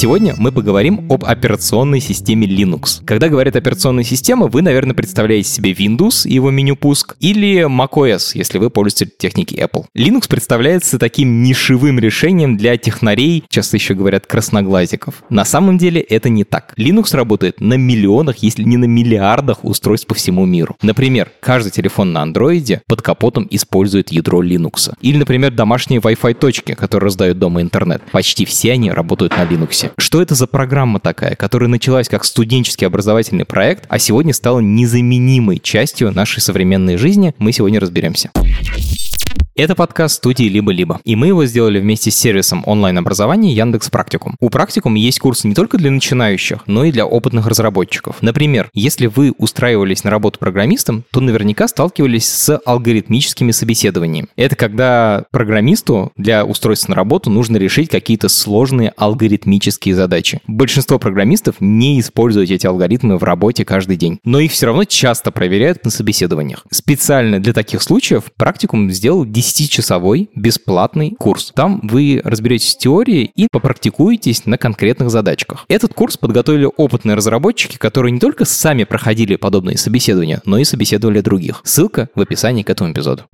Сегодня мы поговорим об операционной системе Linux. Когда говорят операционная система, вы, наверное, представляете себе Windows и его меню пуск, или macOS, если вы пользуетесь техники Apple. Linux представляется таким нишевым решением для технарей, часто еще говорят красноглазиков. На самом деле это не так. Linux работает на миллионах, если не на миллиардах устройств по всему миру. Например, каждый телефон на Android под капотом использует ядро Linux. Или, например, домашние Wi-Fi точки, которые раздают дома интернет. Почти все они работают на Linux. Что это за программа такая, которая началась как студенческий образовательный проект, а сегодня стала незаменимой частью нашей современной жизни, мы сегодня разберемся. Это подкаст студии «Либо-либо», и мы его сделали вместе с сервисом онлайн-образования Яндекс Практикум. У Практикум есть курсы не только для начинающих, но и для опытных разработчиков. Например, если вы устраивались на работу программистом, то наверняка сталкивались с алгоритмическими собеседованиями. Это когда программисту для устройства на работу нужно решить какие-то сложные алгоритмические задачи. Большинство программистов не используют эти алгоритмы в работе каждый день, но их все равно часто проверяют на собеседованиях. Специально для таких случаев Практикум сделал 10 10-часовой бесплатный курс. Там вы разберетесь в теории и попрактикуетесь на конкретных задачках. Этот курс подготовили опытные разработчики, которые не только сами проходили подобные собеседования, но и собеседовали других. Ссылка в описании к этому эпизоду.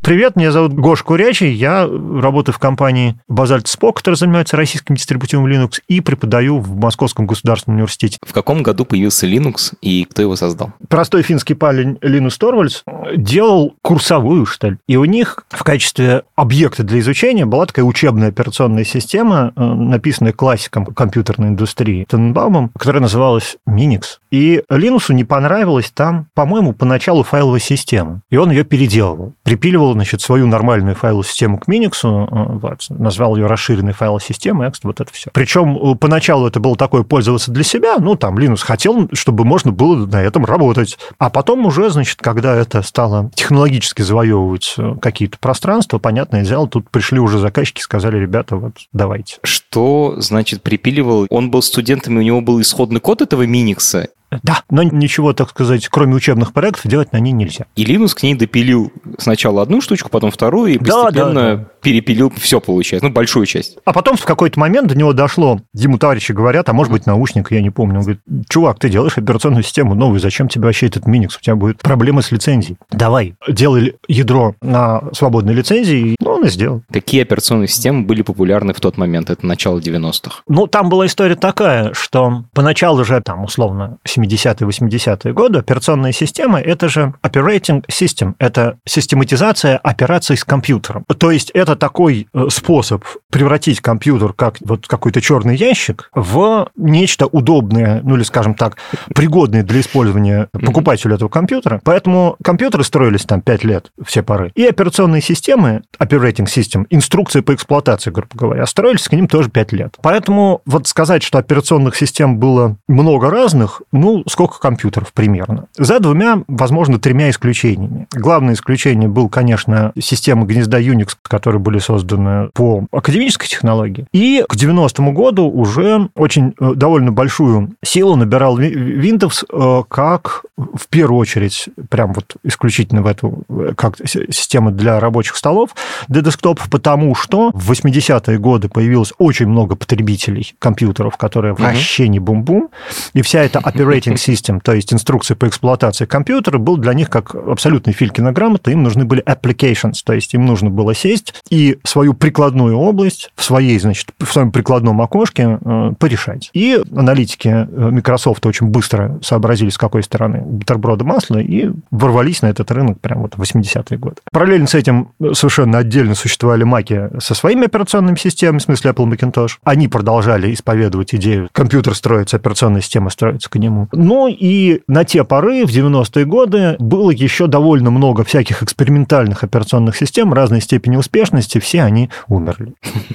Привет, меня зовут Гош Курячий, я работаю в компании Базальт Спок, которая занимается российским дистрибутивом Linux, и преподаю в Московском государственном университете. В каком году появился Linux и кто его создал? Простой финский парень Линус Торвальдс делал курсовую, что ли. И у них в качестве объекта для изучения была такая учебная операционная система, э, написанная классиком компьютерной индустрии Тенбаумом, которая называлась Minix. И Линусу не понравилась там, по-моему, поначалу файловая система. И он ее переделывал. Припиливал значит, свою нормальную файловую систему к Minix, э, вот, назвал ее расширенной файловой системой, вот это все. Причем э, поначалу это было такое пользоваться для себя, ну, там, Linux хотел, чтобы можно было на этом работать. А потом уже, значит, когда это стало технологически завоевывать э, какие-то пространства, понятное дело, тут пришли уже заказчики, сказали, ребята, вот, давайте. Что, значит, припиливал? Он был студентом, и у него был исходный код этого Миникса, да, но ничего, так сказать, кроме учебных проектов делать на ней нельзя. И Linux к ней допилил сначала одну штучку, потом вторую, и постепенно да, да, да. Перепилил все, получается, ну, большую часть. А потом в какой-то момент до него дошло, ему товарищи говорят, а может быть наушник, я не помню. Он говорит, чувак, ты делаешь операционную систему новую, зачем тебе вообще этот Minix? У тебя будет проблемы с лицензией. Давай, делай ядро на свободной лицензии. Ну, он и сделал. Какие операционные системы были популярны в тот момент? Это начало 90-х. Ну, там была история такая, что поначалу же там, условно, 70-е, 80-е годы, операционная система – это же operating system, это систематизация операций с компьютером. То есть это такой э, способ превратить компьютер как вот какой-то черный ящик в нечто удобное, ну или, скажем так, пригодное для использования покупателю этого компьютера. Поэтому компьютеры строились там 5 лет, все поры. И операционные системы, operating system, инструкции по эксплуатации, грубо говоря, строились к ним тоже 5 лет. Поэтому вот сказать, что операционных систем было много разных, ну, сколько компьютеров примерно. За двумя, возможно, тремя исключениями. Главное исключение был, конечно, система гнезда Unix, которые были созданы по академической технологии. И к 90-му году уже очень э, довольно большую силу набирал Windows э, как, в первую очередь, прям вот исключительно в эту, э, как система для рабочих столов, для десктопов, потому что в 80-е годы появилось очень много потребителей компьютеров, которые вообще не бум-бум, и вся эта operating System, то есть инструкции по эксплуатации компьютера, был для них как абсолютный Филькина грамота, им нужны были applications, то есть им нужно было сесть и свою прикладную область в своей, значит, в своем прикладном окошке э, порешать. И аналитики э, Microsoft очень быстро сообразили, с какой стороны бутерброда масла, и ворвались на этот рынок прямо вот в 80-е годы. Параллельно с этим совершенно отдельно существовали маки со своими операционными системами, в смысле Apple Macintosh. Они продолжали исповедовать идею, компьютер строится, операционная система строится к нему. Ну и на те поры, в 90-е годы, было еще довольно много всяких экспериментальных операционных систем разной степени успешности, действительности все они умерли.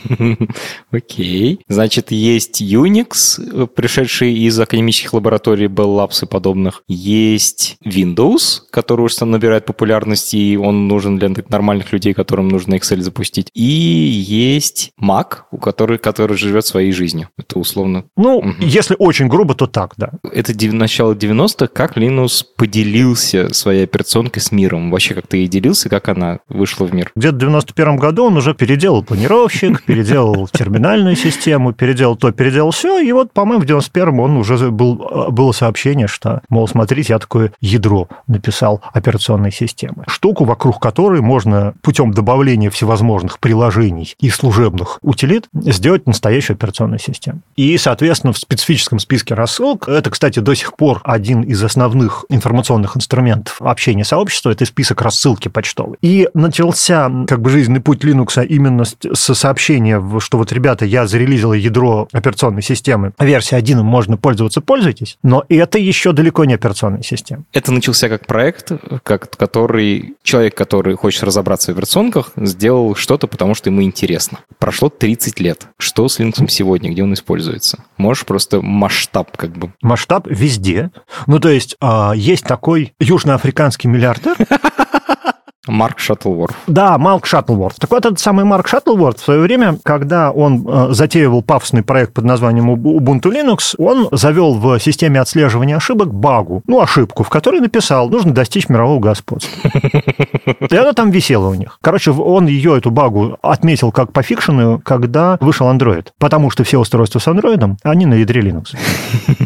Окей. Значит, есть Unix, пришедший из академических лабораторий Bell Labs и подобных. Есть Windows, который уже набирает популярность, и он нужен для нормальных людей, которым нужно Excel запустить. И есть Mac, у которой, который живет своей жизнью. Это условно... Ну, угу. если очень грубо, то так, да. Это начало 90-х. Как Linux поделился своей операционкой с миром? Вообще, как ты и делился, как она вышла в мир? Где-то в 91 году он уже переделал планировщик, переделал терминальную систему, переделал то, переделал все, и вот, по-моему, в 91 он уже был, было сообщение, что, мол, смотрите, я такое ядро написал операционной системы. Штуку, вокруг которой можно путем добавления всевозможных приложений и служебных утилит сделать настоящую операционную систему. И, соответственно, в специфическом списке рассылок, это, кстати, до сих пор один из основных информационных инструментов общения сообщества, это список рассылки почтовой. И начался как бы жизненный путь Linux именно с сообщения, что вот, ребята, я зарелизил ядро операционной системы, версия 1 можно пользоваться, пользуйтесь, но это еще далеко не операционная система. Это начался как проект, как, который человек, который хочет разобраться в операционках, сделал что-то, потому что ему интересно. Прошло 30 лет. Что с Linux сегодня, где он используется? Можешь просто масштаб как бы... Масштаб везде. Ну, то есть, а, есть такой южноафриканский миллиардер, Марк Шаттлворд. Да, Марк Шаттлворд. Так вот, этот самый Марк Шаттлворд в свое время, когда он э, затеивал пафосный проект под названием Ubuntu Linux, он завел в системе отслеживания ошибок багу, ну, ошибку, в которой написал, нужно достичь мирового господства. И она там висела у них. Короче, он ее, эту багу, отметил как пофикшенную, когда вышел Android. Потому что все устройства с Android, они на ядре Linux.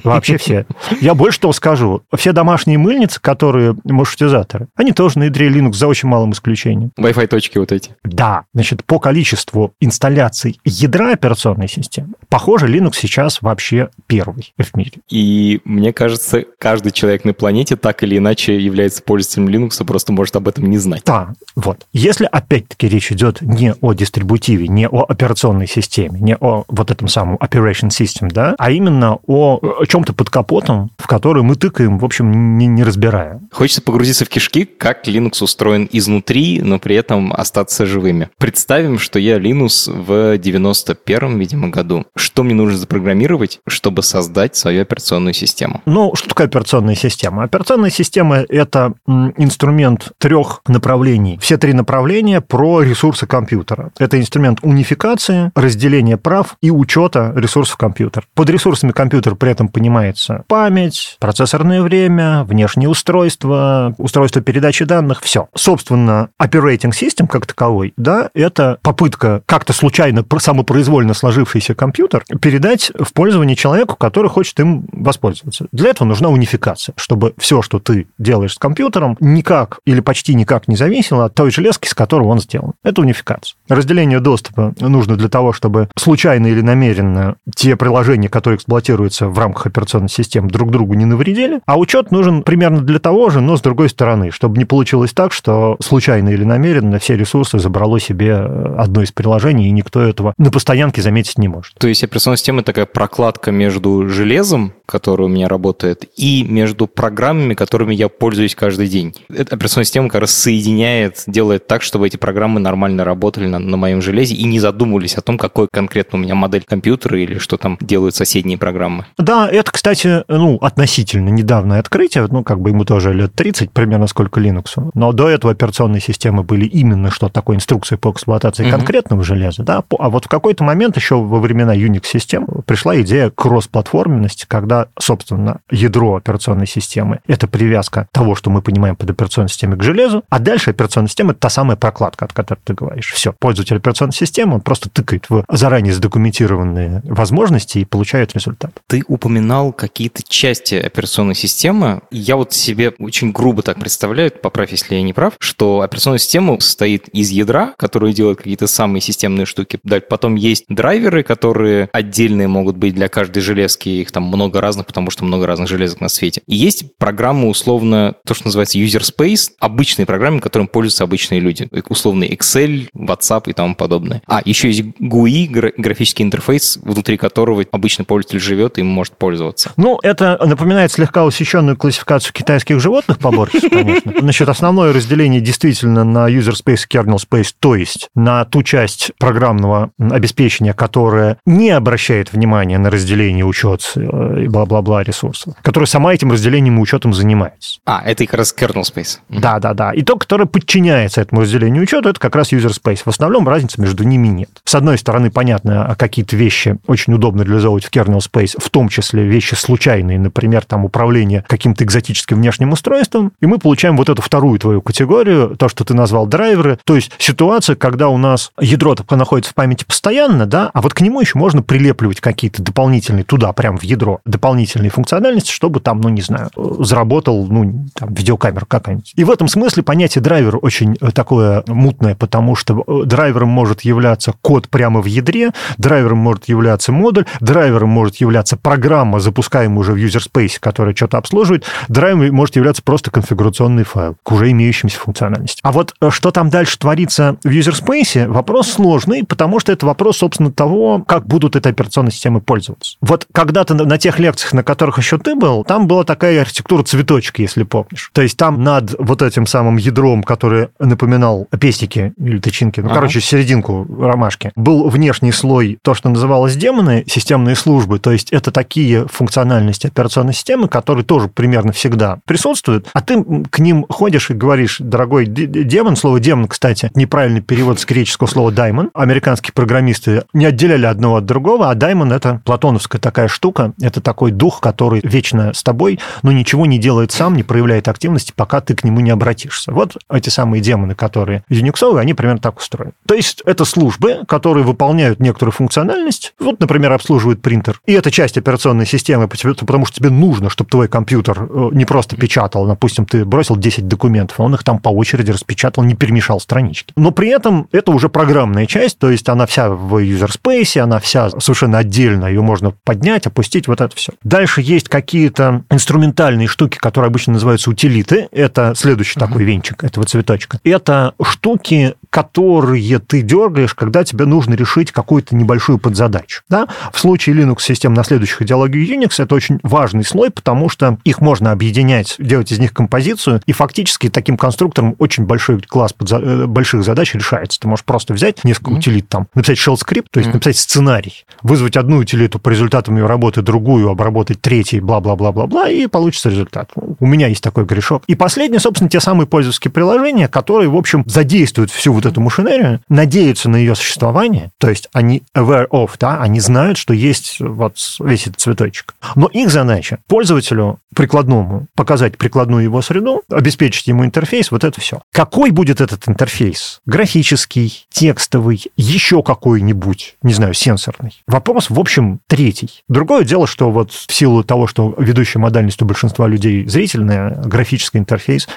Вообще все. Я больше того скажу. Все домашние мыльницы, которые маршрутизаторы, они тоже на ядре Linux за очень очень малым исключением. Wi-Fi точки вот эти. Да, значит, по количеству инсталляций ядра операционной системы, похоже, Linux сейчас вообще первый в мире. И мне кажется, каждый человек на планете так или иначе является пользователем Linux, просто может об этом не знать. Да, вот. Если опять-таки речь идет не о дистрибутиве, не о операционной системе, не о вот этом самом operation system, да, а именно о, о чем-то под капотом, в который мы тыкаем, в общем, не, не разбирая. Хочется погрузиться в кишки, как Linux устроен изнутри, но при этом остаться живыми. Представим, что я Linux в 91-м, видимо, году. Что мне нужно запрограммировать, чтобы создать свою операционную систему? Ну, что такое операционная система? Операционная система – это инструмент трех направлений. Все три направления про ресурсы компьютера. Это инструмент унификации, разделения прав и учета ресурсов компьютера. Под ресурсами компьютера при этом понимается память, процессорное время, внешние устройства, устройство передачи данных, все. Собственно, operating system как таковой, да, это попытка как-то случайно, самопроизвольно сложившийся компьютер передать в пользование человеку, который хочет им воспользоваться. Для этого нужна унификация, чтобы все, что ты делаешь с компьютером, никак или почти никак не зависело от той железки, с которой он сделан. Это унификация. Разделение доступа нужно для того, чтобы случайно или намеренно те приложения, которые эксплуатируются в рамках операционной системы, друг другу не навредили, а учет нужен примерно для того же, но с другой стороны, чтобы не получилось так, что случайно или намеренно все ресурсы забрало себе одно из приложений, и никто этого на постоянке заметить не может. То есть операционная система такая прокладка между железом, которое у меня работает, и между программами, которыми я пользуюсь каждый день. Эта операционная система как раз соединяет, делает так, чтобы эти программы нормально работали на, на моем железе и не задумывались о том, какой конкретно у меня модель компьютера или что там делают соседние программы. Да, это, кстати, ну, относительно недавнее открытие, ну, как бы ему тоже лет 30, примерно сколько Linux. Но до этого операционные системы были именно что такое инструкция по эксплуатации угу. конкретного железа, да, а вот в какой-то момент еще во времена Unix-систем пришла идея кроссплатформенности, когда, собственно, ядро операционной системы – это привязка того, что мы понимаем под операционной системой к железу, а дальше операционная система – это та самая прокладка, от которой ты говоришь. Все, пользователь операционной системы, он просто тыкает в заранее задокументированные возможности и получает результат. Ты упоминал какие-то части операционной системы. Я вот себе очень грубо так представляю, поправь, если я не прав, что операционная система состоит из ядра, который делает какие-то самые системные штуки. Потом есть драйверы, которые отдельные могут быть для каждой железки, их там много разных, потому что много разных железок на свете. И есть программы, условно, то, что называется user space, обычные программы, которым пользуются обычные люди. Условно Excel, WhatsApp и тому подобное. А, еще есть GUI, графический интерфейс, внутри которого обычный пользователь живет и может пользоваться. Ну, это напоминает слегка усеченную классификацию китайских животных поборщиков, конечно. Значит, основное разделение действительно на user space и kernel space, то есть на ту часть программного обеспечения, которая не обращает внимания на разделение, учет э, и бла-бла-бла ресурсов, которая сама этим разделением и учетом занимается. А, это как раз kernel space. Да, да, да. И то, которое подчиняется этому разделению учета, это как раз user space. В основном разницы между ними нет. С одной стороны, понятно, а какие-то вещи очень удобно реализовывать в kernel space, в том числе вещи случайные, например, там управление каким-то экзотическим внешним устройством, и мы получаем вот эту вторую твою категорию, то, что ты назвал драйверы, то есть ситуация, когда у нас ядро находится в памяти постоянно, да, а вот к нему еще можно прилепливать какие-то дополнительные туда, прям в ядро, дополнительные функциональности, чтобы там, ну, не знаю, заработал, ну, там, видеокамера какая-нибудь. И в этом смысле понятие драйвер очень э, такое мутное, потому что э, драйвером может являться код прямо в ядре, драйвером может являться модуль, драйвером может являться программа, запускаемая уже в user space, которая что-то обслуживает, драйвером может являться просто конфигурационный файл к уже имеющимся функциональности. А вот э, что там дальше творится в user space, вопрос сложный, потому что это вопрос, собственно, того, как будут этой операционной системой пользоваться. Вот когда-то на тех лекциях, на которых еще ты был, там была такая архитектура цветочки, если помнишь. То есть там над вот этим самым ядром, который напоминал пестики или тычинки, ну, ага. короче, серединку ромашки, был внешний слой, то, что называлось демоны, системные службы, то есть это такие функциональности операционной системы, которые тоже примерно всегда присутствуют, а ты к ним ходишь и говоришь, дорогой демон, слово демон, кстати, неправильный перевод с греческого слова даймон, американские программисты не отделяли одного от другого, а даймон это платоновская такая штука, это такой дух, который вечно с тобой, но ничего не делает сам, не проявляет активности, пока ты к нему не обратишься. Вот эти самые демоны, которые юниксовые, они примерно так устроены. То есть это службы, которые выполняют некоторую функциональность. Вот, например, обслуживает принтер. И это часть операционной системы, потому что тебе нужно, чтобы твой компьютер э, не просто печатал. Допустим, ты бросил 10 документов, а он их там по очереди распечатал, не перемешал странички. Но при этом это уже программная часть, то есть она вся в space, она вся совершенно отдельно, ее можно поднять, опустить, вот это все. Дальше есть какие-то инструментальные штуки, которые обычно называются утилиты. Это следующий uh-huh. такой венчик этого цветочка. Это штуки, которые ты дергаешь, когда тебе нужно решить какую-то небольшую подзадачу. Да? В случае Linux-систем, наследующих идеологию Unix, это очень важный слой, потому что их можно объединять, делать из них композицию, и фактически таким конструктором очень большой класс подза- э, больших задач решается. Ты можешь просто взять несколько mm-hmm. утилит, там, написать shell скрипт, то есть mm-hmm. написать сценарий, вызвать одну утилиту по результатам ее работы, другую, обработать третий, бла-бла-бла-бла-бла, и получится результат. У меня есть такой грешок. И последнее, собственно, те самые пользовательские приложения, которые, в общем, задействуют всю вот эту машинерию, надеются на ее существование, то есть они aware of, да, они знают, что есть вот весь этот цветочек. Но их задача пользователю прикладному показать прикладную его среду, обеспечить ему интерфейс, вот это все. Какой будет этот интерфейс? Графический, текстовый, еще какой-нибудь, не знаю, сенсорный. Вопрос, в общем, третий. Другое дело, что вот в силу того, что ведущая модальность у большинства людей зрительная, графический интерфейс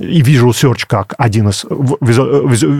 и Visual Search как один из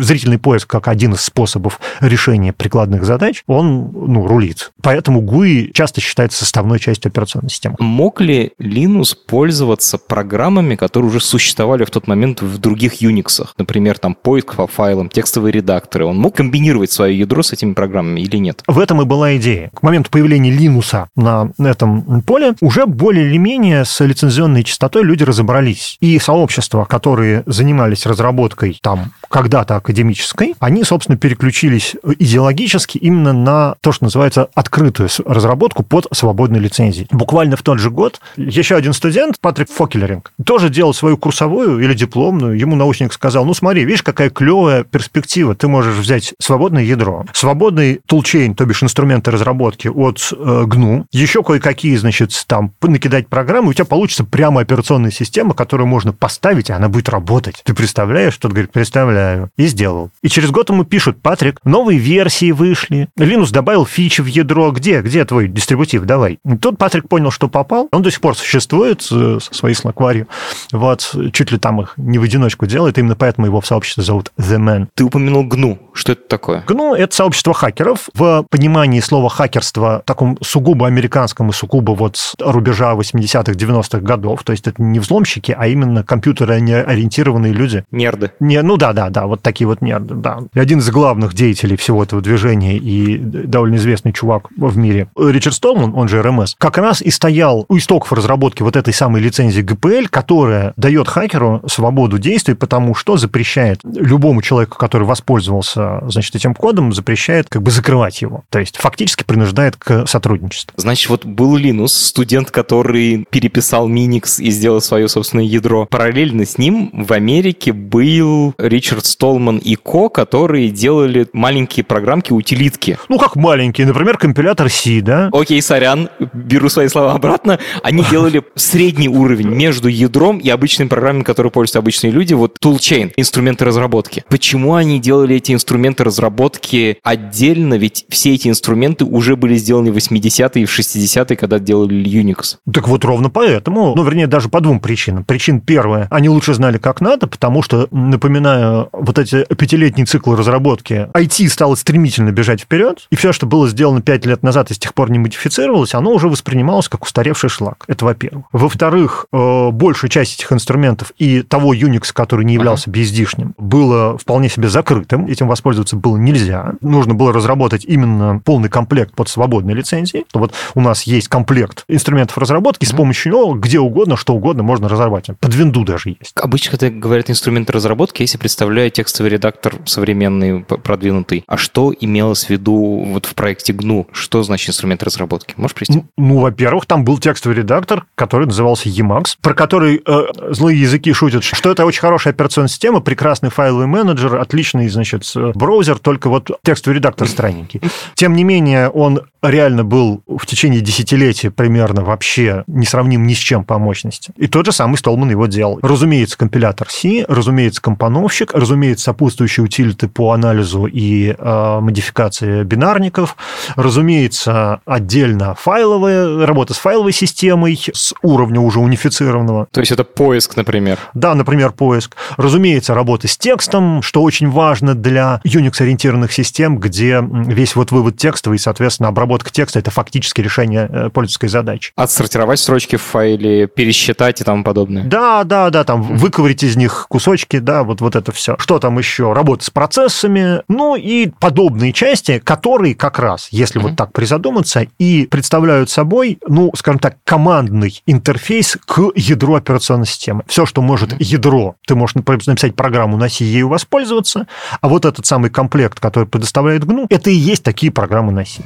зрительный поиск как один из способов решения прикладных задач, он ну, рулит. Поэтому GUI часто считается составной частью операционной системы. Мог ли Linux пользоваться программами, которые уже существовали в тот момент в других Unix? Например, там поиск по файлам, текстовые редакторы. Он мог комбинировать свое ядро с этими программами или нет? В этом и была идея. К моменту появления Linux на этом поле уже более или менее с лицензионной частотой люди разобрались. И сообщества, которые занимались разработкой там когда-то академической, они, собственно, переключились идеологически именно на то, что называется открытую разработку под свободной лицензией. Буквально в тот же год еще один студент, Патрик Фокелеринг, тоже делал свою курсовую или дипломную. Ему научник сказал, ну смотри, видишь, какая клевая перспектива. Ты можешь взять свободное ядро, свободный тулчейн, то бишь инструменты разработки от э, GNU, еще кое-какие, значит, там накидать программы, у тебя получится прямо операционная система, которую можно поставить, и она будет работать. Ты представляешь? Тот говорит, представляю. И сделал. И через год ему пишут, Патрик, новые версии вышли, Linux добавил фичи в ядро, где, где твой дистрибутив, давай. И тут Патрик понял, что попал, он до сих пор существует э, со своей слакварью, вот, чуть ли там их не в одиночку делает, именно поэтому его в сообществе зовут The Man. Ты упомянул GNU, что это такое? GNU — это сообщество хакеров. В понимании слова хакерство таком сугубо американском и сугубо вот с рубежа 80-х, 90-х годов, то есть это не взломщики, а именно компьютеры ориентированные люди. Нерды. Не, ну да, да, да, вот такие вот нерды, да. И один из главных деятелей всего этого движения и довольно известный чувак в мире, Ричард Столман, он же РМС, как раз и стоял у истоков разработки вот этой самой лицензии GPL, которая дает хакеру свободу действий, потому что запрещает любому человеку, который воспользовался, значит, этим кодом, запрещает как бы закрывать его. То есть фактически принуждает к сотрудничеству. Значит, вот был Линус, студент, который переписал Minix и сделал свое собственное ядро. Параллельно с ним в Америке был Ричард Столман и Ко, которые делали маленькие программки, утилитки. Ну, как маленькие, например, компилятор C, да? Окей, сорян, беру свои слова обратно. Они делали средний уровень между ядром и обычными программами, которые пользуются обычные люди, вот Toolchain, инструменты разработки. Почему они делали эти инструменты разработки отдельно? Ведь все эти инструменты уже были сделаны в 80-е и в 60-е, когда делали Unix. Так вот ровно поэтому, ну, вернее, даже по двум причинам. Причин первая, они лучше знали, как надо, потому что, напоминаю, вот эти пятилетние циклы разработки, IT стало стремительно бежать вперед, и все, что было сделано пять лет назад и с тех пор не модифицировалось, оно уже воспринималось как устаревший шлак. Это во-первых. Во-вторых, э, большая часть этих инструментов и того Unix, который не являлся BSD-шным, было вполне себе закрытым. Этим воспользоваться было нельзя. Нужно было разработать именно полный комплект под свободной лицензией. Вот у нас есть комплект инструментов разработки, с помощью него где угодно, что угодно можно разрабатывать. Под винду даже есть. Обычно, когда говорят инструменты разработки, если представляю текстовый редактор современный, продвинутый, а что имелось в виду вот в проекте GNU? Что значит инструмент разработки? Можешь привести? Ну, ну во-первых, там был текстовый редактор, который назывался Emacs, про который э, злые языки шутят, что это очень хорошая операционная система, прекрасный файловый менеджер, отличный, значит, браузер, только вот текстовый редактор странненький. Тем не менее, он реально был в течение десятилетия примерно вообще не сравним ни с чем по мощности. И тот же самый Столман его делал. Разумеется, компилятор C, разумеется, компоновщик, разумеется, сопутствующие утилиты по анализу и э, модификации бинарников, разумеется, отдельно файловая, работа с файловой системой с уровня уже унифицированного. То есть это поиск, например? Да, например, поиск. Разумеется, работа с текстом, что очень важно для Unix-ориентированных систем, где весь вот вывод текстовый и, соответственно, обработка текста — это фактически решение э, пользовательской задачи. Отсортировать строчки в файле, пересчитать и тому подобное. Да, да, да, там выковырить из них кусочки, да, вот, вот это все. Что там еще? Работа с процессами, ну и подобные части, которые как раз, если mm-hmm. вот так призадуматься, и представляют собой, ну, скажем так, командный интерфейс к ядру операционной системы. Все, что может mm-hmm. ядро, ты можешь написать программу на ею воспользоваться, а вот этот самый комплект, который предоставляет GNU, это и есть такие программы на C.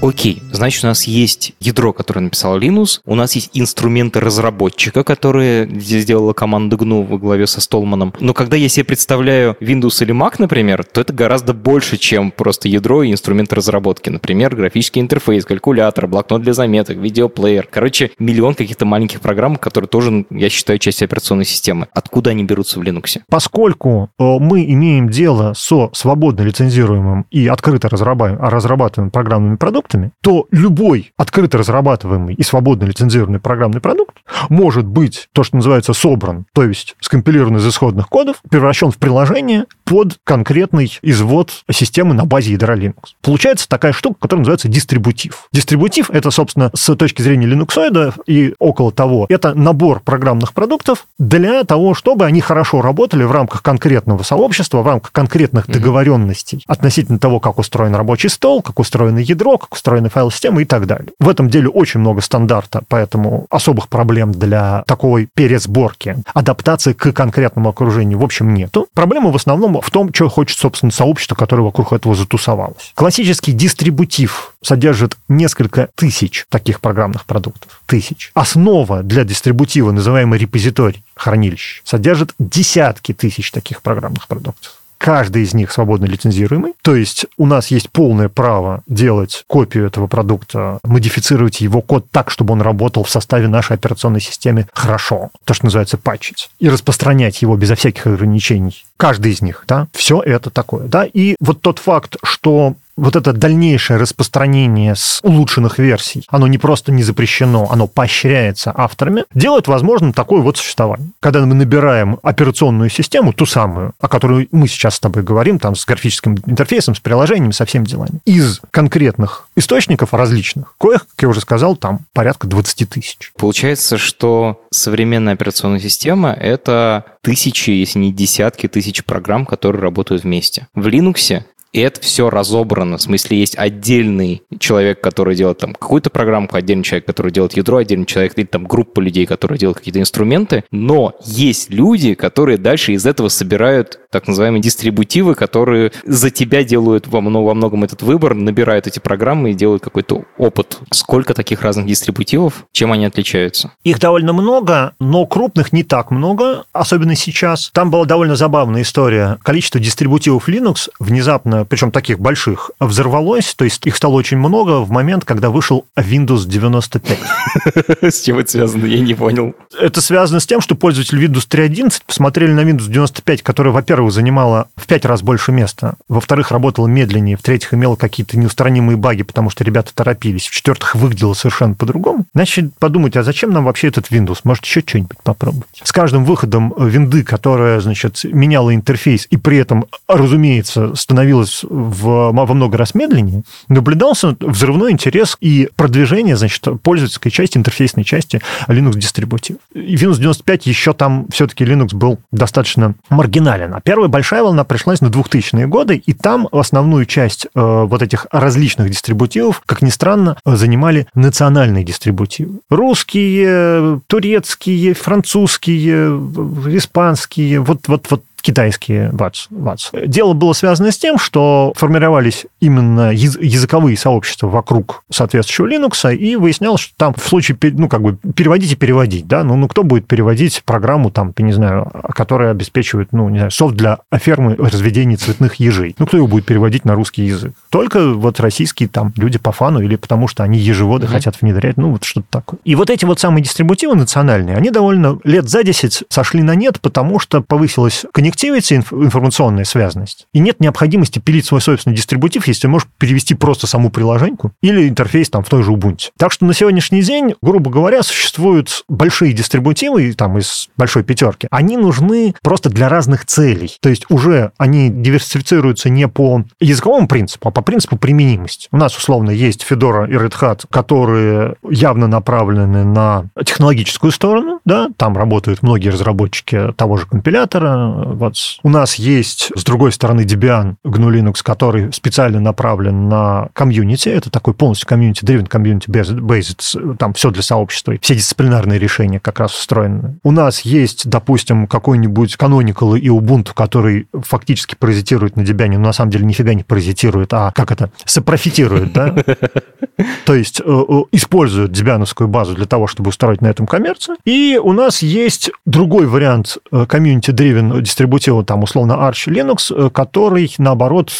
Окей, значит, у нас есть ядро, которое написал Linux, у нас есть инструменты разработчика, которые сделала команда GNU во главе со Столманом. Но когда я себе представляю Windows или Mac, например, то это гораздо больше, чем просто ядро и инструменты разработки. Например, графический интерфейс, калькулятор, блокнот для заметок, видеоплеер. Короче, миллион каких-то маленьких программ, которые тоже, я считаю, часть операционной системы. Откуда они берутся в Linux? Поскольку э, мы имеем дело со свободно лицензируемым и открыто разрабатываемым программными продуктами, продуктами, то любой открыто разрабатываемый и свободно лицензированный программный продукт может быть то, что называется собран, то есть скомпилирован из исходных кодов, превращен в приложение под конкретный извод системы на базе ядра Linux. Получается такая штука, которая называется дистрибутив. Дистрибутив — это, собственно, с точки зрения линуксоида и около того, это набор программных продуктов для того, чтобы они хорошо работали в рамках конкретного сообщества, в рамках конкретных договоренностей относительно того, как устроен рабочий стол, как устроено ядро, как устроены файл-системы и так далее. В этом деле очень много стандарта, поэтому особых проблем для такой пересборки, адаптации к конкретному окружению, в общем, нету. Проблема в основном в том, что хочет, собственно, сообщество, которое вокруг этого затусовалось. Классический дистрибутив содержит несколько тысяч таких программных продуктов. Тысяч. Основа для дистрибутива, называемый репозиторий, хранилище, содержит десятки тысяч таких программных продуктов каждый из них свободно лицензируемый. То есть у нас есть полное право делать копию этого продукта, модифицировать его код так, чтобы он работал в составе нашей операционной системы хорошо, то, что называется патчить, и распространять его безо всяких ограничений. Каждый из них, да, все это такое, да. И вот тот факт, что вот это дальнейшее распространение с улучшенных версий, оно не просто не запрещено, оно поощряется авторами, делает возможным такое вот существование. Когда мы набираем операционную систему, ту самую, о которой мы сейчас с тобой говорим, там с графическим интерфейсом, с приложениями, со всеми делами, из конкретных источников различных, коих, как я уже сказал, там порядка 20 тысяч. Получается, что современная операционная система — это тысячи, если не десятки тысяч программ, которые работают вместе. В Linux и это все разобрано. В смысле, есть отдельный человек, который делает там какую-то программку, отдельный человек, который делает ядро, отдельный человек, или там группа людей, которые делают какие-то инструменты. Но есть люди, которые дальше из этого собирают так называемые дистрибутивы, которые за тебя делают во, во многом этот выбор, набирают эти программы и делают какой-то опыт. Сколько таких разных дистрибутивов? Чем они отличаются? Их довольно много, но крупных не так много, особенно сейчас. Там была довольно забавная история. Количество дистрибутивов Linux внезапно, причем таких больших, взорвалось, то есть их стало очень много в момент, когда вышел Windows 95. С чем это связано? Я не понял. Это связано с тем, что пользователи Windows 3.11 посмотрели на Windows 95, который, во-первых, занимала в пять раз больше места, во-вторых, работала медленнее, в-третьих, имела какие-то неустранимые баги, потому что ребята торопились, в-четвертых, выглядело совершенно по-другому. Значит, подумать, а зачем нам вообще этот Windows? Может, еще что-нибудь попробовать? С каждым выходом винды, которая, значит, меняла интерфейс и при этом, разумеется, становилась в, во много раз медленнее, наблюдался взрывной интерес и продвижение, значит, пользовательской части, интерфейсной части Linux-дистрибутив. Windows 95 еще там все-таки Linux был достаточно маргинален. А первая большая волна пришлась на 2000-е годы, и там основную часть э, вот этих различных дистрибутивов, как ни странно, занимали национальные дистрибутивы. Русские, турецкие, французские, испанские, вот, вот, вот китайские ВАЦ. ВАЦ. Дело было связано с тем, что формировались именно языковые сообщества вокруг соответствующего Linux, и выяснялось, что там в случае, ну, как бы, переводить и переводить, да, ну, ну кто будет переводить программу, там, я не знаю, которая обеспечивает, ну, не знаю, софт для фермы разведения цветных ежей. Ну, кто его будет переводить на русский язык? Только вот российские там люди по фану или потому что они ежеводы mm-hmm. хотят внедрять, ну, вот что-то такое. И вот эти вот самые дистрибутивы национальные, они довольно лет за 10 сошли на нет, потому что повысилась коннективити, информационная связанность, и нет необходимости пилить свой собственный дистрибутив, если можешь перевести просто саму приложеньку или интерфейс там в той же Ubuntu. Так что на сегодняшний день, грубо говоря, существуют большие дистрибутивы там из большой пятерки. Они нужны просто для разных целей. То есть уже они диверсифицируются не по языковому принципу, а по принципу применимости. У нас, условно, есть Fedora и Red Hat, которые явно направлены на технологическую сторону, да, там работают многие разработчики того же компилятора, вот. У нас есть, с другой стороны, Debian GNU Linux, который специально направлен на комьюнити. Это такой полностью комьюнити-driven, community-based. Там все для сообщества. Все дисциплинарные решения как раз устроены. У нас есть, допустим, какой-нибудь Canonical и Ubuntu, который фактически паразитирует на Debian, но на самом деле нифига не паразитирует, а как это, сопрофитирует, да? То есть э, э, используют дебиановскую базу для того, чтобы устроить на этом коммерцию. И у нас есть другой вариант э, community-driven дистрибутива, там, условно, Arch Linux, который, наоборот,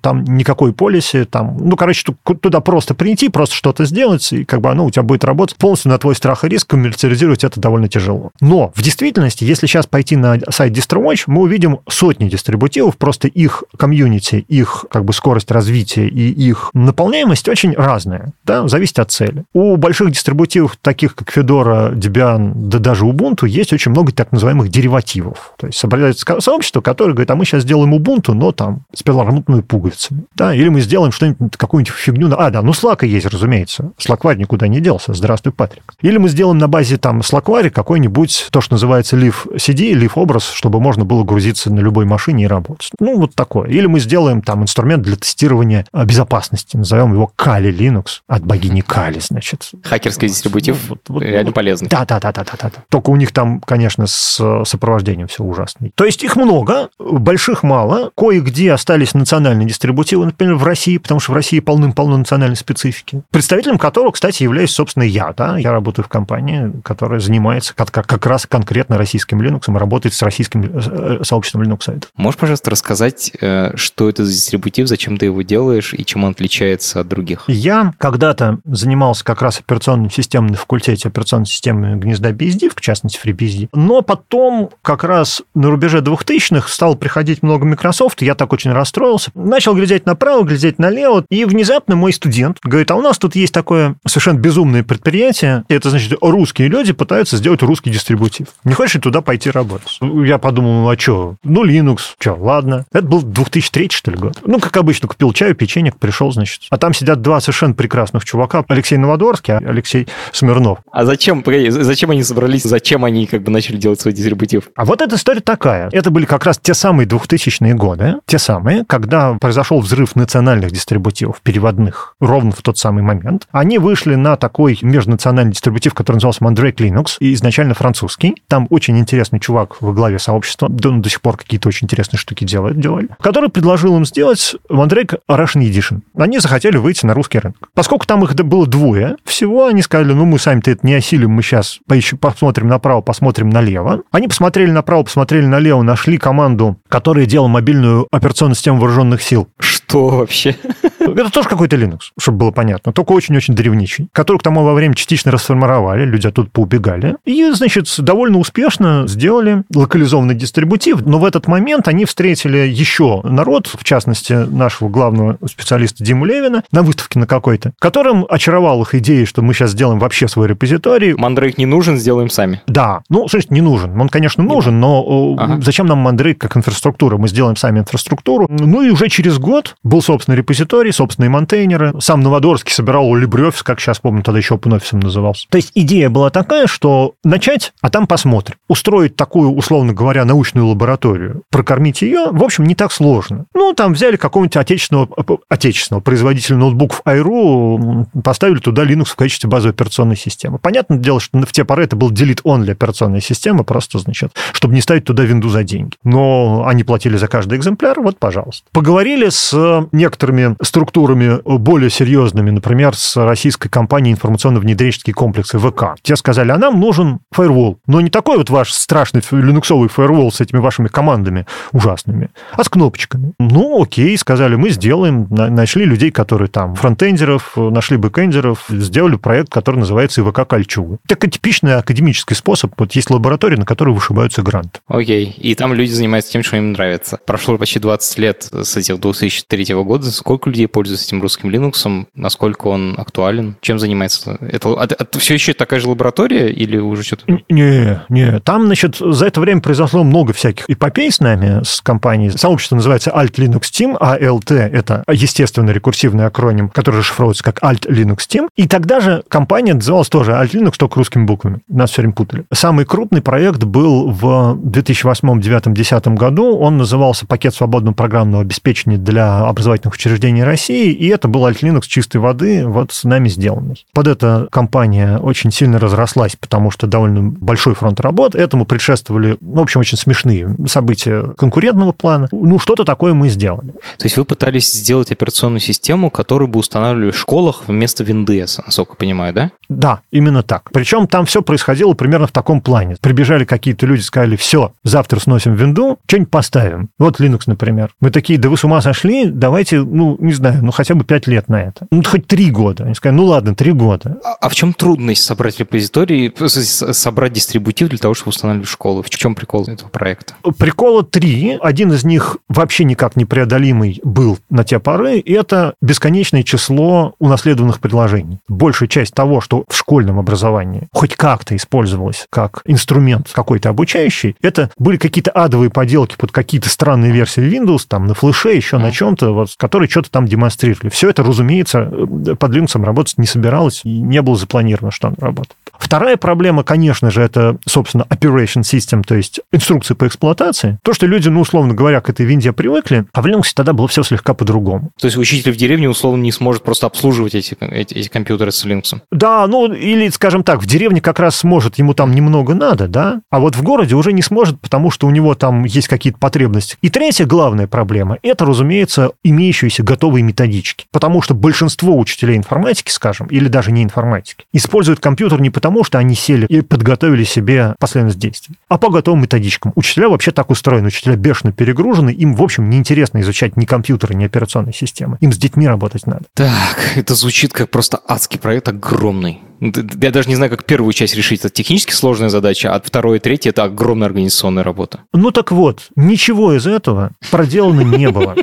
там никакой полиси, там, ну, короче, туда просто прийти, просто что-то сделать, и как бы оно у тебя будет работать полностью на твой страх и риск, коммерциализировать это довольно тяжело. Но в действительности, если сейчас пойти на сайт DistroWatch, мы увидим сотни дистрибутивов, просто их комьюнити, их как бы скорость развития и их наполняемость очень разная да, зависит от цели. У больших дистрибутивов, таких как Fedora, Debian, да даже Ubuntu, есть очень много так называемых деривативов. То есть собирается сообщество, которое говорит, а мы сейчас сделаем Ubuntu, но там с перламутровыми пуговицами. Да, или мы сделаем что-нибудь, какую-нибудь фигню. А, да, ну Slack есть, разумеется. Slackware никуда не делся. Здравствуй, Патрик. Или мы сделаем на базе там Slackware какой-нибудь, то, что называется Leaf CD, Leaf образ, чтобы можно было грузиться на любой машине и работать. Ну, вот такое. Или мы сделаем там инструмент для тестирования безопасности, назовем его Kali Linux, от богини Кали, значит. Хакерский дистрибутив ну, вот, вот, реально вот, полезный. Да, да, да, да, да, да. Только у них там, конечно, с сопровождением все ужасно. То есть их много, больших мало. Кое-где остались национальные дистрибутивы, например, в России, потому что в России полным-полно национальной специфики. Представителем которого, кстати, являюсь, собственно, я. Да? Я работаю в компании, которая занимается как, как, как раз конкретно российским Linux работает с российским э, сообществом Linux. Можешь, пожалуйста, рассказать, э, что это за дистрибутив, зачем ты его делаешь и чем он отличается от других? Я, когда когда-то занимался как раз операционным системой на факультете операционной системы гнезда BSD, в частности FreeBSD. Но потом как раз на рубеже 2000-х стал приходить много Microsoft, я так очень расстроился. Начал глядеть направо, глядеть налево, и внезапно мой студент говорит, а у нас тут есть такое совершенно безумное предприятие, это значит, русские люди пытаются сделать русский дистрибутив. Не хочешь ли туда пойти работать? Я подумал, ну а что? Ну, Linux, что, ладно. Это был 2003, что ли, год. Ну, как обычно, купил чаю, печенье, пришел, значит. А там сидят два совершенно прекрасных чувака. Алексей Новодворский, а Алексей Смирнов. А зачем, зачем они собрались? Зачем они как бы начали делать свой дистрибутив? А вот эта история такая. Это это были как раз те самые 2000-е годы, те самые, когда произошел взрыв национальных дистрибутивов, переводных, ровно в тот самый момент. Они вышли на такой межнациональный дистрибутив, который назывался Mandrake Linux, и изначально французский. Там очень интересный чувак во главе сообщества, да, он до сих пор какие-то очень интересные штуки делает, делали, который предложил им сделать Mandrake Russian Edition. Они захотели выйти на русский рынок. Поскольку там их было двое всего, они сказали, ну мы сами-то это не осилим, мы сейчас поищем, посмотрим направо, посмотрим налево. Они посмотрели направо, посмотрели налево, нашли команду, которая делала мобильную операционную систему вооруженных сил. Что вообще? Это тоже какой-то Linux, чтобы было понятно, только очень-очень древничий, который к тому во время частично расформировали, люди оттуда поубегали. И, значит, довольно успешно сделали локализованный дистрибутив, но в этот момент они встретили еще народ, в частности, нашего главного специалиста Диму Левина, на выставке на какой-то, которым очаровал их идеей, что мы сейчас сделаем вообще свой репозиторий. Мандрейк не нужен, сделаем сами. Да, ну, слушайте, не нужен. Он, конечно, нужен, но ага. зачем нам Мандрейк как инфраструктура? Мы сделаем сами инфраструктуру. Ну и уже через год был собственный репозиторий, собственные монтейнеры. Сам Новодорский собирал LibreOffice, как сейчас помню, тогда еще OpenOffice назывался. То есть идея была такая, что начать, а там посмотрим. Устроить такую, условно говоря, научную лабораторию, прокормить ее, в общем, не так сложно. Ну, там взяли какого-нибудь отечественного, отечественного производителя ноутбуков Айру, поставили туда Linux в качестве базовой операционной системы. Понятное дело, что в те поры это был delete-only операционная система, просто, значит, чтобы не ставить туда винду за деньги. Но они платили за каждый экземпляр, вот, пожалуйста. Поговорили с некоторыми структурами более серьезными, например, с российской компанией информационно-внедренческие комплексы ВК. Те сказали, а нам нужен фаервол, но не такой вот ваш страшный линуксовый фаервол с этими вашими командами ужасными, а с кнопочками. Ну, окей, сказали, мы сделаем, нашли людей, которые там фронтендеров, нашли бэкендеров, сделали проект, который называется ИВК Кольчуга. Это типичный академический способ. Вот есть лаборатория, на которой вышибаются гранты. Окей, и там люди занимаются тем, что им нравится. Прошло почти 20 лет с этих 2003 года. Сколько людей пользуются этим русским Linux? Насколько он актуален? Чем занимается? Это, это, это все еще такая же лаборатория или уже что-то? Не, не. Там, значит, за это время произошло много всяких эпопей с нами, с компанией. Сообщество называется Alt Linux Team, а ALT — это естественно рекурсивный акроним, который расшифровывается как Alt Linux Team. И тогда же компания называлась тоже Alt Linux, только русскими буквами. Нас все время путали. Самый крупный проект был в 2008, 2009, 2010 году. Он назывался «Пакет свободного программного обеспечения для образовательных учреждений России», и это был Alt Linux чистой воды, вот с нами сделанный. Под это компания очень сильно разрослась, потому что довольно большой фронт работ. Этому предшествовали, ну, в общем, очень смешные события конкурентного плана. Ну, что-то такое мы сделали. То есть вы пытались сделать операционную систему, которую бы устанавливали в школах вместо Windows, насколько я понимаю, да? Да, именно так. Причем там все происходило примерно в таком плане. Прибежали какие-то люди, сказали, все, завтра сносим винду, что-нибудь поставим. Вот Linux, например. Мы такие, да вы с ума сошли, давайте, ну, не знаю, ну, хотя бы пять лет на это. Ну, хоть три года. Они сказали, ну, ладно, три года. А, а в чем трудность собрать репозиторий, собрать дистрибутив для того, чтобы устанавливать школы? В чем прикол этого проекта? Прикола три. Один из них вообще никак непреодолимый был на те поры, и это бесконечное число унаследованных предложений. Большая часть того, что в школьном образовании хоть как-то использовалось как инструмент какой-то обучающий, это были какие-то адовые поделки под какие-то странные версии Windows, там на флеше, еще на чем-то, вот, которые что-то там демонстрировали. Все это, разумеется, э, под Linux работать не собиралось, и не было запланировано, что оно работает. Вторая проблема, конечно же, это, собственно, operation system, то есть инструкции по эксплуатации. То, что люди, ну, условно говоря, к этой винде привыкли, а в Linux тогда было все слегка по-другому. То есть учитель в деревне, условно, не сможет просто обслуживать эти, эти, эти компьютеры с Linux? Да, ну, или, скажем так, в деревне как раз сможет, ему там немного надо, да, а вот в городе уже не сможет, потому что у него там есть какие-то потребности. И третья главная проблема – это, разумеется, имеющиеся готовые методички. Потому что большинство учителей информатики, скажем, или даже не информатики, используют компьютер не потому, что они сели и подготовили себе последовательность действий, а по готовым методичкам. Учителя вообще так устроены, учителя бешено перегружены, им, в общем, неинтересно изучать ни компьютеры, ни операционные системы. Им с детьми работать надо. Так, это звучит как просто адский проект огромный. Я даже не знаю, как первую часть решить. Это технически сложная задача, а второе и третье – это огромная организационная работа. Ну так вот, ничего из этого проделано не было.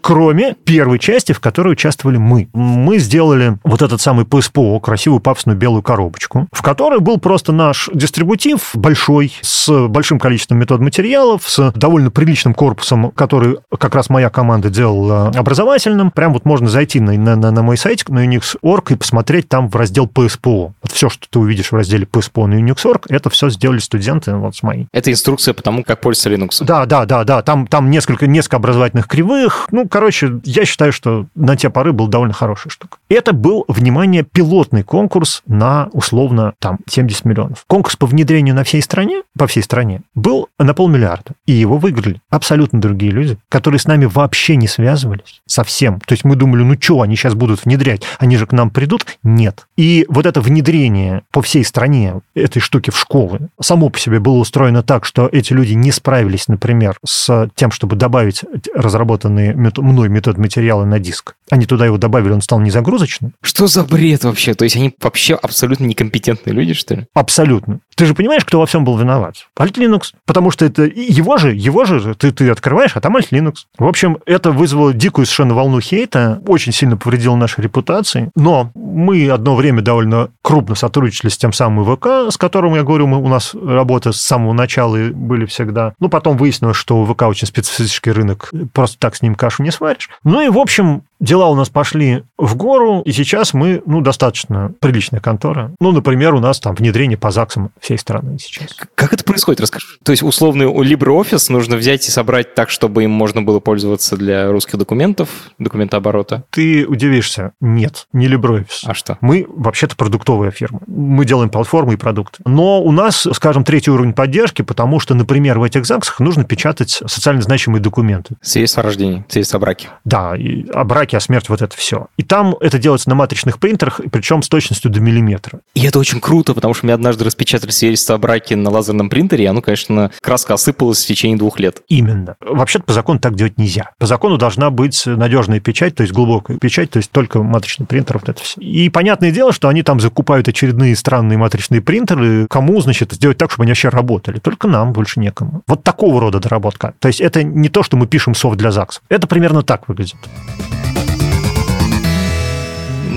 Кроме первой части, в которой участвовали мы. Мы сделали вот этот самый PSPO, красивую пафосную белую коробочку, в которой был просто наш дистрибутив большой, с большим количеством метод материалов, с довольно приличным корпусом, который как раз моя команда делала образовательным. Прям вот можно зайти на, на, на мой сайт, на Unix.org и посмотреть там в раздел PSPO. Вот все, что ты увидишь в разделе PSPO на Unix.org, это все сделали студенты вот с моей. Это инструкция по тому, как пользоваться Linux. Да, да, да, да. Там, там несколько, несколько образовательных кривых. Ну, короче, я считаю, что на те поры был довольно хорошая штука. Это был, внимание, пилотный конкурс на условно там 70 миллионов. Конкурс по внедрению на всей стране, по всей стране, был на полмиллиарда. И его выиграли абсолютно другие люди, которые с нами вообще не связывались совсем. То есть мы думали, ну что, они сейчас будут внедрять, они же к нам придут? Нет. И вот это внедрение по всей стране этой штуки в школы само по себе было устроено так, что эти люди не справились, например, с тем, чтобы добавить разработанные мной метод материалы на диск. Они туда его добавили, он стал незагрузочным. Что за бред вообще? То есть они вообще абсолютно некомпетентные люди, что ли? Абсолютно. Ты же понимаешь, кто во всем был виноват? Alt Linux. Потому что это его же, его же ты, ты открываешь, а там Alt Linux. В общем, это вызвало дикую совершенно волну хейта, очень сильно повредило нашей репутации. Но мы одно время довольно крупно сотрудничали с тем самым ВК, с которым, я говорю, мы, у нас работа с самого начала были всегда. Ну, потом выяснилось, что у ВК очень специфический рынок, просто так с ним кашу не сваришь. Ну и, в общем, дела у нас пошли в гору, и сейчас мы, ну, достаточно приличная контора. Ну, например, у нас там внедрение по ЗАГСам всей страны сейчас. Как это происходит? Расскажи. То есть, условный LibreOffice нужно взять и собрать так, чтобы им можно было пользоваться для русских документов, документооборота? Ты удивишься. Нет, не LibreOffice. А что? Мы вообще-то продуктовая фирма. Мы делаем платформы и продукты. Но у нас, скажем, третий уровень поддержки, потому что, например, в этих ЗАГСах нужно печатать социально значимые документы. Свидетельство о рождении, свидетельство о браке. Да, и о браке, о смерти, вот это все. И там это делается на матричных принтерах, причем с точностью до миллиметра. И это очень круто, потому что мы однажды распечатали свидетельство о браке на лазерном принтере, и оно, конечно, краска осыпалась в течение двух лет. Именно. Вообще-то по закону так делать нельзя. По закону должна быть надежная печать, то есть глубокая печать, то есть только матричный принтер, вот это все. И понятное дело, что они там закупают очередные странные матричные принтеры. Кому, значит, сделать так, чтобы они вообще работали? Только нам, больше некому. Вот такого рода доработка. То есть это не то, что мы пишем софт для ЗАГС. Это примерно так выглядит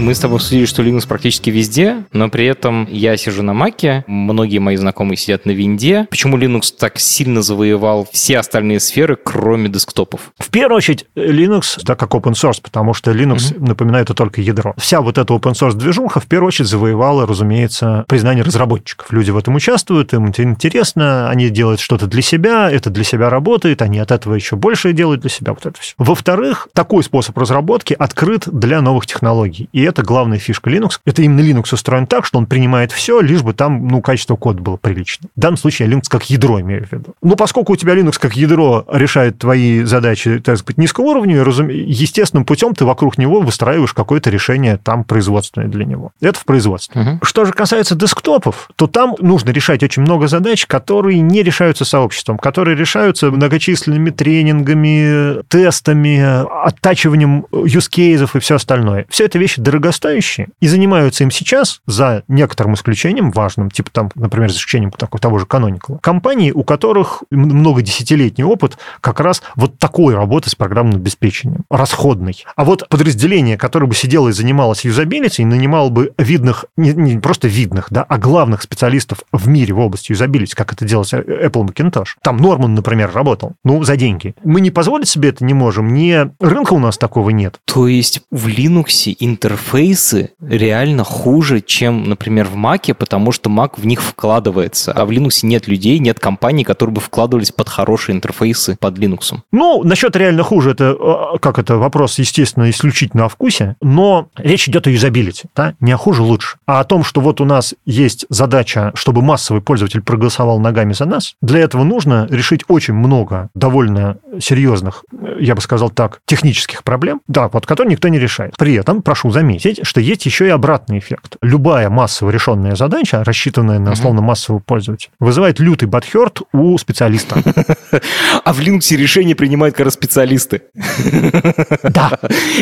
мы с тобой обсудили, что Linux практически везде, но при этом я сижу на Маке, многие мои знакомые сидят на Винде. Почему Linux так сильно завоевал все остальные сферы, кроме десктопов? В первую очередь Linux, так как open source, потому что Linux, mm-hmm. напоминаю, это только ядро. Вся вот эта open source движуха в первую очередь завоевала, разумеется, признание разработчиков. Люди в этом участвуют, им это интересно, они делают что-то для себя, это для себя работает, они от этого еще больше делают для себя, вот это все. Во-вторых, такой способ разработки открыт для новых технологий. И это главная фишка Linux. Это именно Linux устроен так, что он принимает все, лишь бы там, ну, качество кода было прилично. В данном случае я Linux как ядро имею в виду. Ну, поскольку у тебя Linux как ядро решает твои задачи, так сказать, низкого уровня, разум... естественным путем ты вокруг него выстраиваешь какое-то решение там производственное для него. Это в производстве. Угу. Что же касается десктопов, то там нужно решать очень много задач, которые не решаются сообществом, которые решаются многочисленными тренингами, тестами, оттачиванием юзкейзов и все остальное. Все это вещи дорогостоящие, и занимаются им сейчас, за некоторым исключением важным, типа там, например, за исключением того же Canonical, компании, у которых много десятилетний опыт как раз вот такой работы с программным обеспечением, расходной. А вот подразделение, которое бы сидело и занималось юзабилити, и нанимало бы видных, не, не просто видных, да, а главных специалистов в мире в области юзабилити, как это делался Apple Macintosh. Там Норман, например, работал, ну, за деньги. Мы не позволить себе это не можем, не рынка у нас такого нет. То есть в Linux интерфейс интерфейсы реально хуже, чем, например, в Mac, потому что Mac в них вкладывается, а в Linux нет людей, нет компаний, которые бы вкладывались под хорошие интерфейсы под Linux. Ну, насчет реально хуже, это а, как это вопрос, естественно, исключительно о вкусе, но речь идет о юзабилити, да? не о хуже лучше, а о том, что вот у нас есть задача, чтобы массовый пользователь проголосовал ногами за нас. Для этого нужно решить очень много довольно серьезных, я бы сказал так, технических проблем, да, вот которые никто не решает. При этом, прошу заметить, заметить, что есть еще и обратный эффект. Любая массово решенная задача, рассчитанная на условно массового пользователя, вызывает лютый бадхерт у специалиста. А в Linux решения принимают как раз специалисты. Да.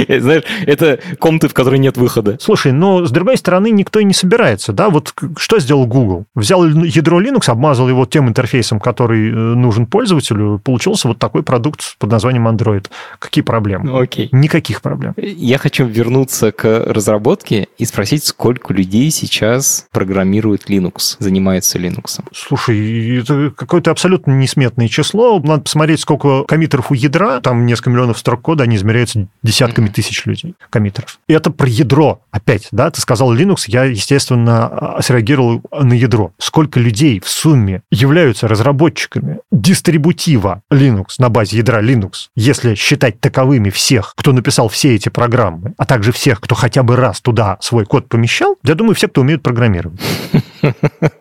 Знаешь, это комнаты, в которой нет выхода. Слушай, но с другой стороны, никто и не собирается, да? Вот что сделал Google? Взял ядро Linux, обмазал его тем интерфейсом, который э, нужен пользователю, получился вот такой продукт под названием Android. Android. Какие проблемы? Ну, окей. Никаких проблем. Я хочу вернуться к разработке и спросить, сколько людей сейчас программирует Linux, занимается Linux. Слушай, это какое-то абсолютно несметное число. Надо посмотреть, сколько коммитеров у ядра. Там несколько миллионов строк кода, они измеряются десятками mm-hmm. тысяч людей, коммитеров. И это про ядро опять, да? Ты сказал Linux, я, естественно, а, среагировал на ядро. Сколько людей в сумме являются разработчиками дистрибутива Linux на базе ядра Linux, если считать таковыми всех, кто написал все эти программы, а также всех, кто хотя бы раз туда свой код помещал, я думаю, все, кто умеют программировать.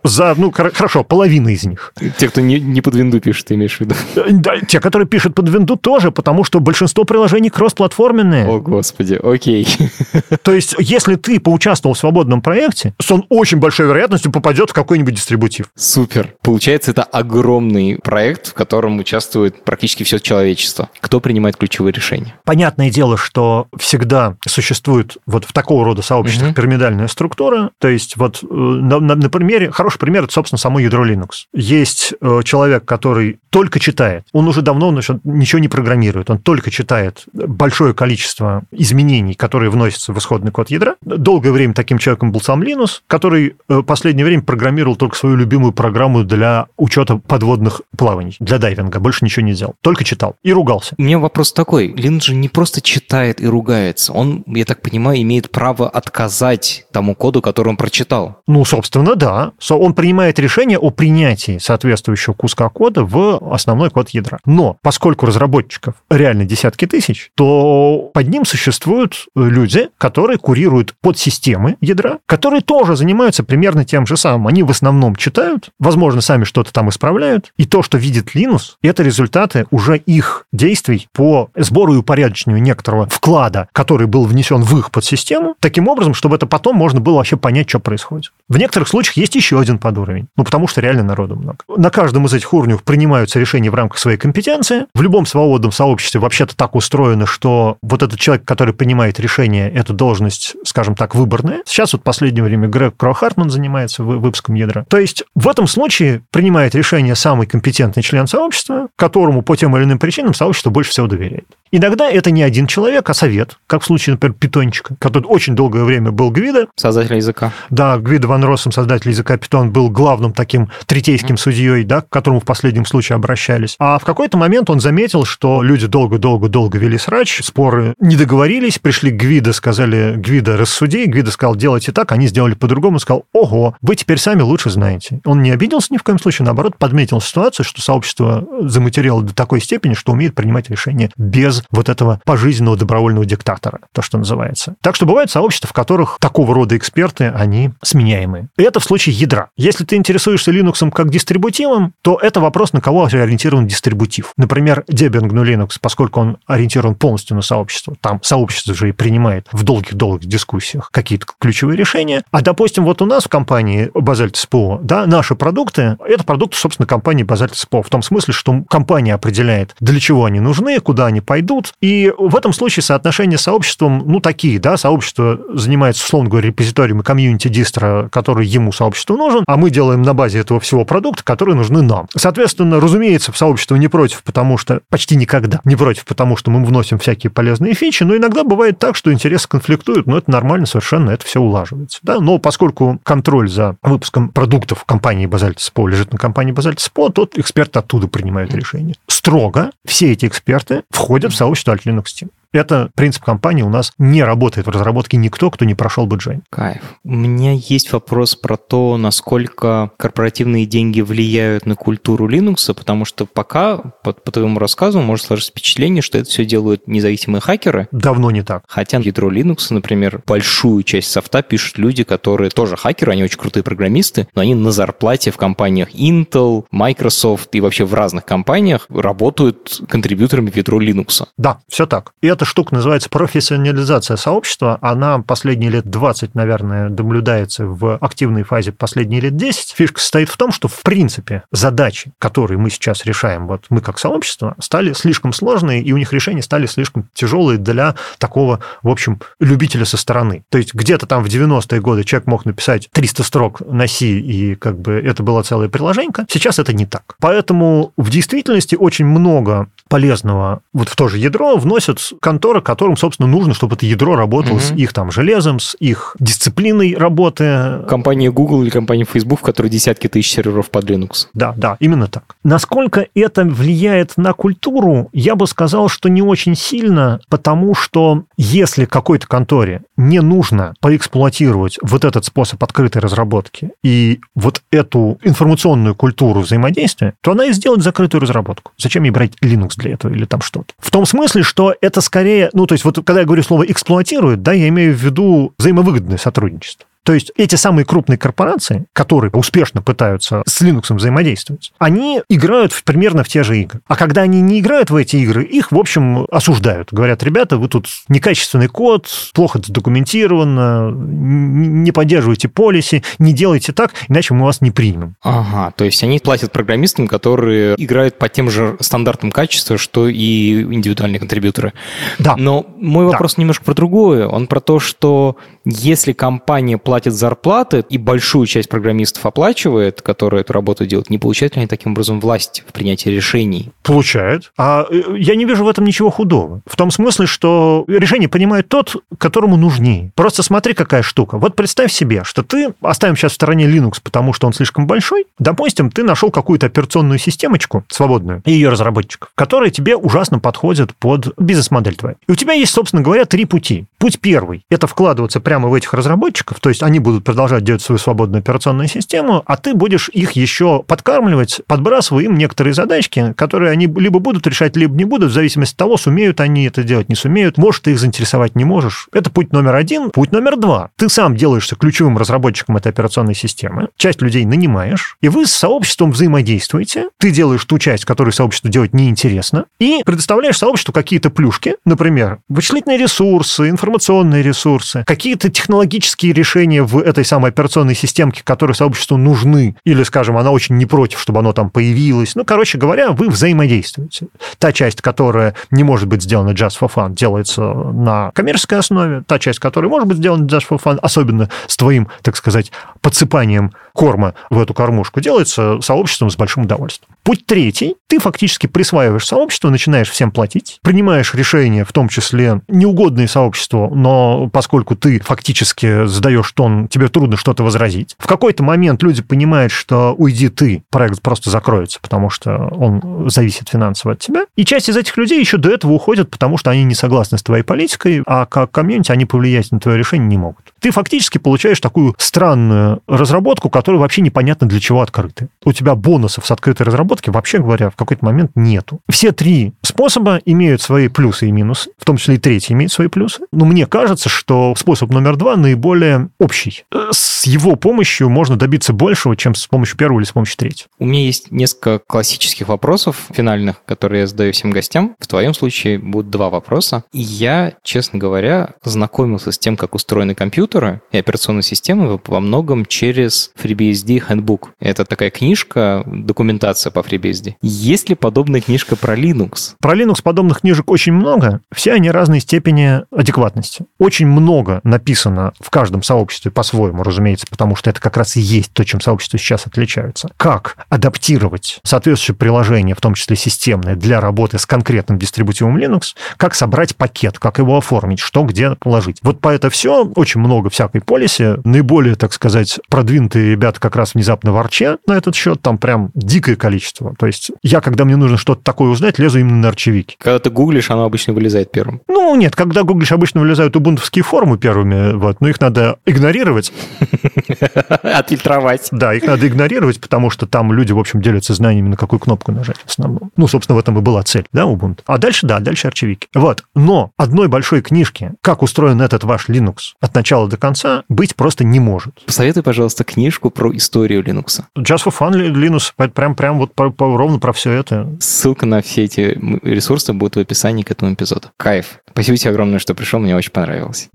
За, ну, хорошо, половина из них. Те, кто не, не под винду пишет, ты имеешь в виду? Э, да, те, которые пишут под винду тоже, потому что большинство приложений кросс-платформенные. О, господи, окей. То есть, если ты поучаствовал в свободном проекте, то он очень большой вероятностью попадет в какой-нибудь дистрибутив. Супер. Получается, это огромный проект, в котором участвует практически все человечество. Кто принимает ключевые решения? Понятное дело, что всегда существует вот в такого рода сообществах угу. пирамидальная структура. То есть, вот э, на, на, на примере, хороший пример, это, собственно, само ядро Linux. Есть э, человек, который только читает. Он уже давно ничего не программирует. Он только читает большое количество изменений, которые вносятся в исходный код ядра. Долгое время таким человеком был сам Linus, который э, последнее время программировал только свою любимую программу для учета подводных плаваний, для дайвинга. Больше ничего не делал. Только читал. И ругался. У меня вопрос такой. Linux же не просто читает и ругается. Он, я так понимаю, имеет право отказать тому коду, который он прочитал. Ну, собственно, да. Он принимает решение о принятии соответствующего куска кода в основной код ядра. Но поскольку разработчиков реально десятки тысяч, то под ним существуют люди, которые курируют подсистемы ядра, которые тоже занимаются примерно тем же самым. Они в основном читают, возможно, сами что-то там исправляют, и то, что видит Linux, это результаты уже их действий по сбору и упорядочению некоторого вклада, который был внесен в их подсистему, таким образом, чтобы это потом можно было вообще понять, что происходит. В некоторых случаях есть еще один подуровень, ну, потому что реально народу много. На каждом из этих уровней принимаются решения в рамках своей компетенции. В любом свободном сообществе вообще-то так устроено, что вот этот человек, который принимает решение, эта должность, скажем так, выборная. Сейчас вот в последнее время Грег Кроу-Хартман занимается выпуском ядра. То есть в этом случае принимает решение самый компетентный член сообщества, которому по тем или иным причинам сообщество больше всего доверяет. Иногда это не один человек, а совет, как в случае, например, питончика, который очень долгое время был Гвида. Создатель языка. Да, Гвида Ван Россом, создатель языка Питон, был главным таким третейским судьей, да, к которому в последнем случае обращались. А в какой-то момент он заметил, что люди долго-долго-долго вели срач, споры не договорились, пришли к Гвида, сказали, Гвида, рассуди, Гвида сказал, делайте так, они сделали по-другому, сказал, ого, вы теперь сами лучше знаете. Он не обиделся ни в коем случае, наоборот, подметил ситуацию, что сообщество заматериало до такой степени, что умеет принимать решения без вот этого пожизненного добровольного диктатора, то, что называется. Так что бывают сообщества, в которых такого рода эксперты, они сменяемые. И это в случае ядра. Если ты интересуешься Linux как дистрибутивом, то это вопрос, на кого ориентирован дистрибутив. Например, Debian GNU Linux, поскольку он ориентирован полностью на сообщество, там сообщество же и принимает в долгих-долгих дискуссиях какие-то ключевые решения. А, допустим, вот у нас в компании Basalt SPO, да, наши продукты, это продукты, собственно, компании Basalt SPO, в том смысле, что компания определяет, для чего они нужны, куда они пойдут, и в этом случае соотношения с сообществом, ну, такие, да, сообщество занимается, условно говоря, репозиторием и комьюнити дистро, который ему сообществу нужен, а мы делаем на базе этого всего продукта, которые нужны нам. Соответственно, разумеется, сообщество не против, потому что почти никогда не против, потому что мы вносим всякие полезные фичи, но иногда бывает так, что интересы конфликтуют, но это нормально совершенно, это все улаживается. Да? Но поскольку контроль за выпуском продуктов компании Basalt SPO лежит на компании Basalt SPO, тот эксперты оттуда принимают решения. Строго все эти эксперты входят в сообщество Alt Linux Team. Это принцип компании у нас не работает в разработке никто, кто не прошел бы Джейн. Кайф. У меня есть вопрос про то, насколько корпоративные деньги влияют на культуру Linux, потому что пока, по, по твоему рассказу, может сложиться впечатление, что это все делают независимые хакеры. Давно не так. Хотя ядро Linux, например, большую часть софта пишут люди, которые тоже хакеры, они очень крутые программисты, но они на зарплате в компаниях Intel, Microsoft и вообще в разных компаниях работают контрибьюторами в ядро Linux. Да, все так. И эта штука называется профессионализация сообщества. Она последние лет 20, наверное, наблюдается в активной фазе последние лет 10. Фишка состоит в том, что, в принципе, задачи, которые мы сейчас решаем, вот мы как сообщество, стали слишком сложные, и у них решения стали слишком тяжелые для такого, в общем, любителя со стороны. То есть где-то там в 90-е годы человек мог написать 300 строк на C, и как бы это было целое приложение. Сейчас это не так. Поэтому в действительности очень много полезного вот в то же ядро вносят конторы, которым, собственно, нужно, чтобы это ядро работало угу. с их там железом, с их дисциплиной работы. Компания Google или компания Facebook, в которой десятки тысяч серверов под Linux. Да, да, именно так. Насколько это влияет на культуру, я бы сказал, что не очень сильно, потому что если какой-то конторе не нужно поэксплуатировать вот этот способ открытой разработки и вот эту информационную культуру взаимодействия, то она и сделает закрытую разработку. Зачем ей брать Linux для этого или там что-то? В том смысле, что это скорее, ну, то есть вот когда я говорю слово «эксплуатирует», да, я имею в виду взаимовыгодное сотрудничество. То есть эти самые крупные корпорации, которые успешно пытаются с Linux взаимодействовать, они играют в, примерно в те же игры. А когда они не играют в эти игры, их, в общем, осуждают. Говорят, ребята, вы тут некачественный код, плохо задокументировано, не поддерживаете полиси, не делайте так, иначе мы вас не примем. Ага, то есть они платят программистам, которые играют по тем же стандартам качества, что и индивидуальные контрибьюторы. Да. Но мой вопрос да. немножко про другое. Он про то, что если компания платит платит зарплаты и большую часть программистов оплачивает, которые эту работу делают, не получают ли они таким образом власть в принятии решений? Получают. А э, я не вижу в этом ничего худого. В том смысле, что решение понимает тот, которому нужнее. Просто смотри, какая штука. Вот представь себе, что ты, оставим сейчас в стороне Linux, потому что он слишком большой, допустим, ты нашел какую-то операционную системочку свободную и ее разработчиков, которая тебе ужасно подходит под бизнес-модель твою. И у тебя есть, собственно говоря, три пути. Путь первый – это вкладываться прямо в этих разработчиков, то есть они будут продолжать делать свою свободную операционную систему, а ты будешь их еще подкармливать, подбрасывая им некоторые задачки, которые они либо будут решать, либо не будут, в зависимости от того, сумеют они это делать, не сумеют. Может, ты их заинтересовать не можешь. Это путь номер один. Путь номер два. Ты сам делаешься ключевым разработчиком этой операционной системы, часть людей нанимаешь, и вы с сообществом взаимодействуете. Ты делаешь ту часть, которую сообществу делать неинтересно, и предоставляешь сообществу какие-то плюшки, например, вычислительные ресурсы, информационные ресурсы, какие-то технологические решения в этой самой операционной системке, которые сообществу нужны, или, скажем, она очень не против, чтобы оно там появилось. Ну, короче говоря, вы взаимодействуете. Та часть, которая не может быть сделана just for fun, делается на коммерческой основе. Та часть, которая может быть сделана just for fun, особенно с твоим, так сказать, подсыпанием корма в эту кормушку, делается сообществом с большим удовольствием. Путь третий. Ты фактически присваиваешь сообщество, начинаешь всем платить, принимаешь решения, в том числе неугодные сообществу, но поскольку ты фактически задаешь тон, тебе трудно что-то возразить. В какой-то момент люди понимают, что уйди ты, проект просто закроется, потому что он зависит финансово от тебя. И часть из этих людей еще до этого уходят, потому что они не согласны с твоей политикой, а как комьюнити они повлиять на твое решение не могут. Ты фактически получаешь такую странную разработку, которая вообще непонятно для чего открыта. У тебя бонусов с открытой разработки, вообще говоря, в какой-то момент нету. Все три способа имеют свои плюсы и минусы, в том числе и третий имеет свои плюсы. Но мне кажется, что способ номер два наиболее общий. С его помощью можно добиться большего, чем с помощью первого или с помощью третьего. У меня есть несколько классических вопросов финальных, которые я задаю всем гостям. В твоем случае будут два вопроса. И я, честно говоря, знакомился с тем, как устроены компьютеры и операционные системы во многом через FreeBSD Handbook. Это такая книжка, документация по FreeBSD. Есть ли подобная книжка про Linux? Про Linux подобных книжек очень много. Все они разной степени адекватности. Очень много написано в каждом сообществе по-своему, разумеется, потому что это как раз и есть то, чем сообщества сейчас отличаются. Как адаптировать соответствующее приложение, в том числе системное, для работы с конкретным дистрибутивом Linux, как собрать пакет, как его оформить, что где положить. Вот по это все очень много всякой полиси. Наиболее, так сказать, продвинутые ребята как раз внезапно ворчат на этот счет. Там прям дикое количество количество. То есть я, когда мне нужно что-то такое узнать, лезу именно на арчевики. Когда ты гуглишь, оно обычно вылезает первым. Ну, нет, когда гуглишь, обычно вылезают убунтовские формы первыми, вот, но их надо игнорировать. Отфильтровать. Да, их надо игнорировать, потому что там люди, в общем, делятся знаниями, на какую кнопку нажать в основном. Ну, собственно, в этом и была цель, да, Ubuntu. А дальше, да, дальше арчевики. Вот. Но одной большой книжки, как устроен этот ваш Linux от начала до конца, быть просто не может. Посоветуй, пожалуйста, книжку про историю Linux. Just for Fun Linux, прям, прям вот по, по, ровно про все это. Ссылка на все эти ресурсы будет в описании к этому эпизоду. Кайф. Спасибо тебе огромное, что пришел, мне очень понравилось.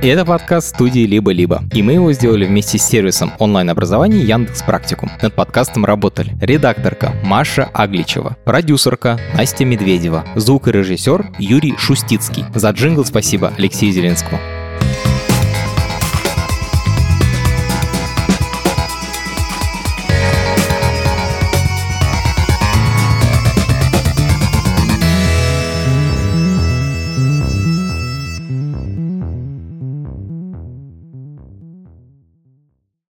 И это подкаст студии «Либо-либо». И мы его сделали вместе с сервисом онлайн-образования Яндекс Практикум. Над подкастом работали редакторка Маша Агличева, продюсерка Настя Медведева, звукорежиссер Юрий Шустицкий. За джингл спасибо Алексею Зеленскому.